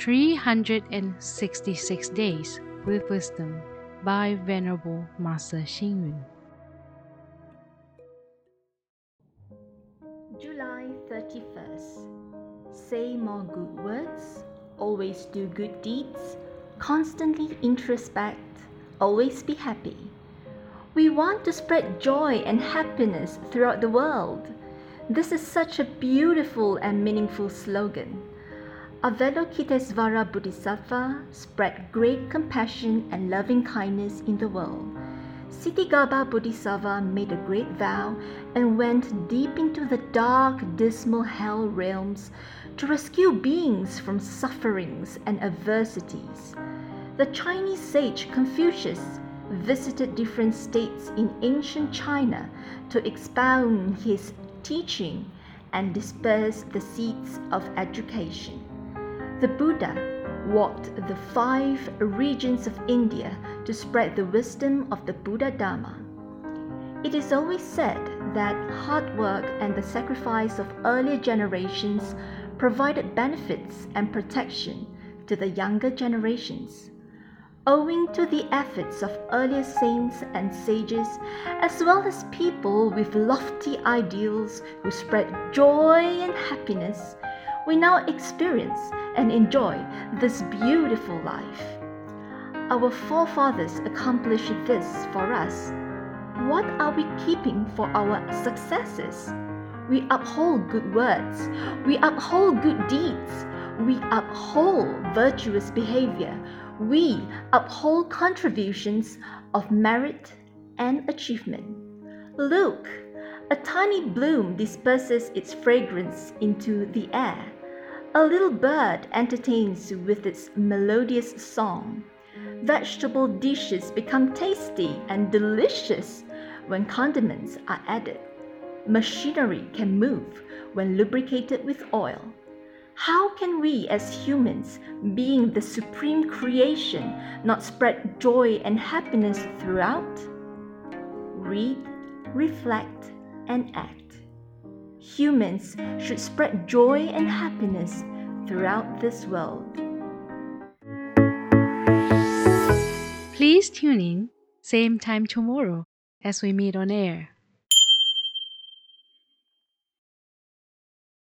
366 Days with Wisdom by Venerable Master Xing. July 31st. Say more good words, always do good deeds, constantly introspect, always be happy. We want to spread joy and happiness throughout the world. This is such a beautiful and meaningful slogan. Avalokitesvara Bodhisattva spread great compassion and loving kindness in the world. Ksitigarbha Bodhisattva made a great vow and went deep into the dark, dismal hell realms to rescue beings from sufferings and adversities. The Chinese sage Confucius visited different states in ancient China to expound his teaching and disperse the seeds of education. The Buddha walked the five regions of India to spread the wisdom of the Buddha Dharma. It is always said that hard work and the sacrifice of earlier generations provided benefits and protection to the younger generations owing to the efforts of earlier saints and sages, as well as people with lofty ideals who spread joy and happiness, we now experience and enjoy this beautiful life. Our forefathers accomplished this for us. What are we keeping for our successes? We uphold good words, we uphold good deeds, we uphold virtuous behavior, we uphold contributions of merit and achievement. Look, a tiny bloom disperses its fragrance into the air. A little bird entertains with its melodious song. Vegetable dishes become tasty and delicious when condiments are added. Machinery can move when lubricated with oil. How can we as humans, being the supreme creation, not spread joy and happiness throughout? Read, reflect, and act. Humans should spread joy and happiness throughout this world. Please tune in, same time tomorrow as we meet on air.